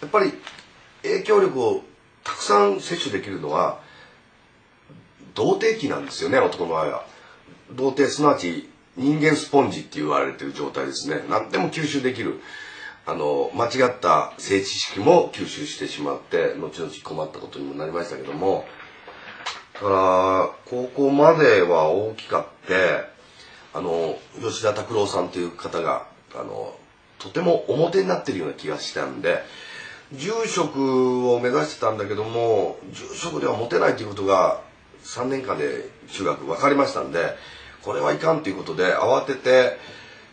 やっぱり影響力をたくさん摂取できるのは童貞期なんですよね男の場合は。童貞すなわち人間スポンジって言われてる状態ですね。何でも吸収できる。あの間違った性知識も吸収してしまって後々困ったことにもなりましたけども。だから高校までは大きかってあの吉田拓郎さんという方があのとても表になってるような気がしたんで住職を目指してたんだけども住職ではモテないということが3年間で中学分かりましたんでこれはいかんということで慌てて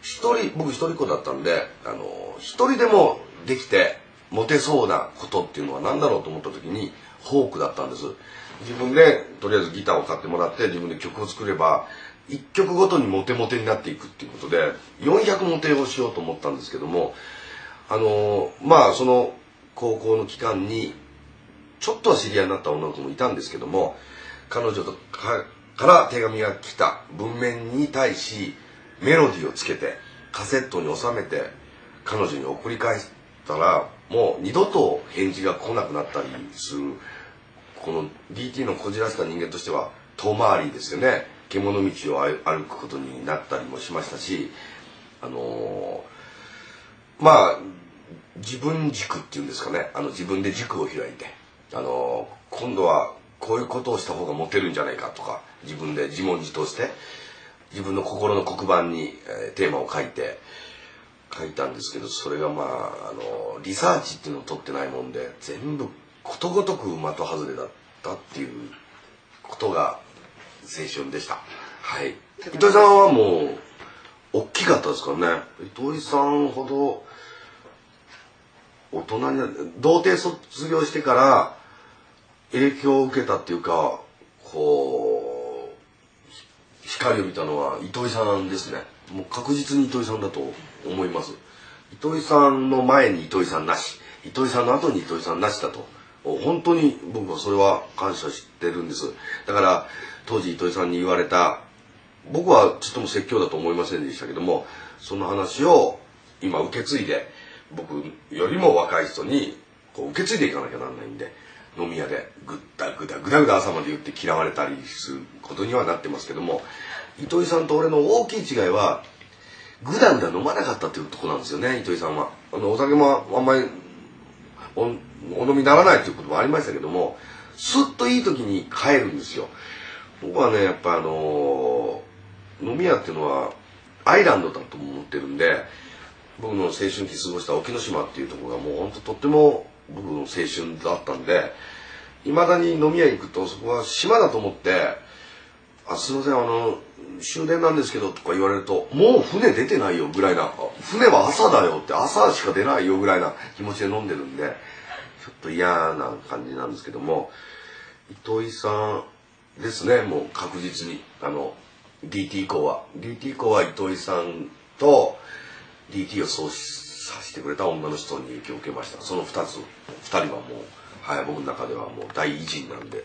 一人僕一人っ子だったんであの一人でもできてモテそうなことっていうのは何だろうと思った時にフォークだったんです。自分でとりあえずギターを買ってもらって自分で曲を作れば1曲ごとにモテモテになっていくっていうことで400モテをしようと思ったんですけどもあのまあその高校の期間にちょっとは知り合いになった女の子もいたんですけども彼女とから手紙が来た文面に対しメロディーをつけてカセットに収めて彼女に送り返したらもう二度と返事が来なくなったりするこの DT のこじらせた人間としては遠回りですよね。獣道を歩くことになったりもしましたしあのー、まあ自分軸っていうんですかね。あの自分で軸を開いて。あの、今度はこういうことをした方がモテるんじゃないかとか自分で自問自答して自分の心の黒板に、え、テーマを書いて書いたんですけどそれがまああのリサーチっていうのを取ってないもんで全部ことごとく的外れだったっていうことが青春でした。はい。糸井さんはもう大きかったですからね。糸井さんほど大人にな童貞卒業してから影響を受けたっていうかこう光を見たのは糸井さんですね。もう確実に糸井さんだと思います。糸井さんの前に糸井さんなし。糸井さんの後に糸井さんなしだと。本当に僕はそれは感謝してるんです。だから当時糸井さんに言われた僕はちょっとも説教だと思いませんでしたけどもその話を今受け継いで僕よりも若い人にこう受け継いでいかなきゃなんないんで飲み屋でぐったぐだぐだぐだ朝まで言って嫌われたりすることにはなってますけども糸井さんと俺の大きい違いはぐだぐだ飲まなかったっていうとこなんですよね糸井さんは。あのお酒もあんまりお飲みにならないっていうこともありましたけどもすっといい時に帰るんですよ。僕はねやっぱあの飲み屋っていうのはアイランドだと思ってるんで僕の青春期過ごした沖ノ島っていうところがもうほんととっても僕の青春だったんでいまだに飲み屋行くとそこは島だと思って「あすいませんあの終電なんですけど」とか言われると「もう船出てないよ」ぐらいな「船は朝だよ」って朝しか出ないよぐらいな気持ちで飲んでるんでちょっと嫌な感じなんですけども糸井さんですねもう確実にあの DT 以降は。DT 以降は糸井さんと DT をそうさせてくれた女の人に影響を受けました。その2つ2人はもう、はい、僕の中ではもう第一人なんで。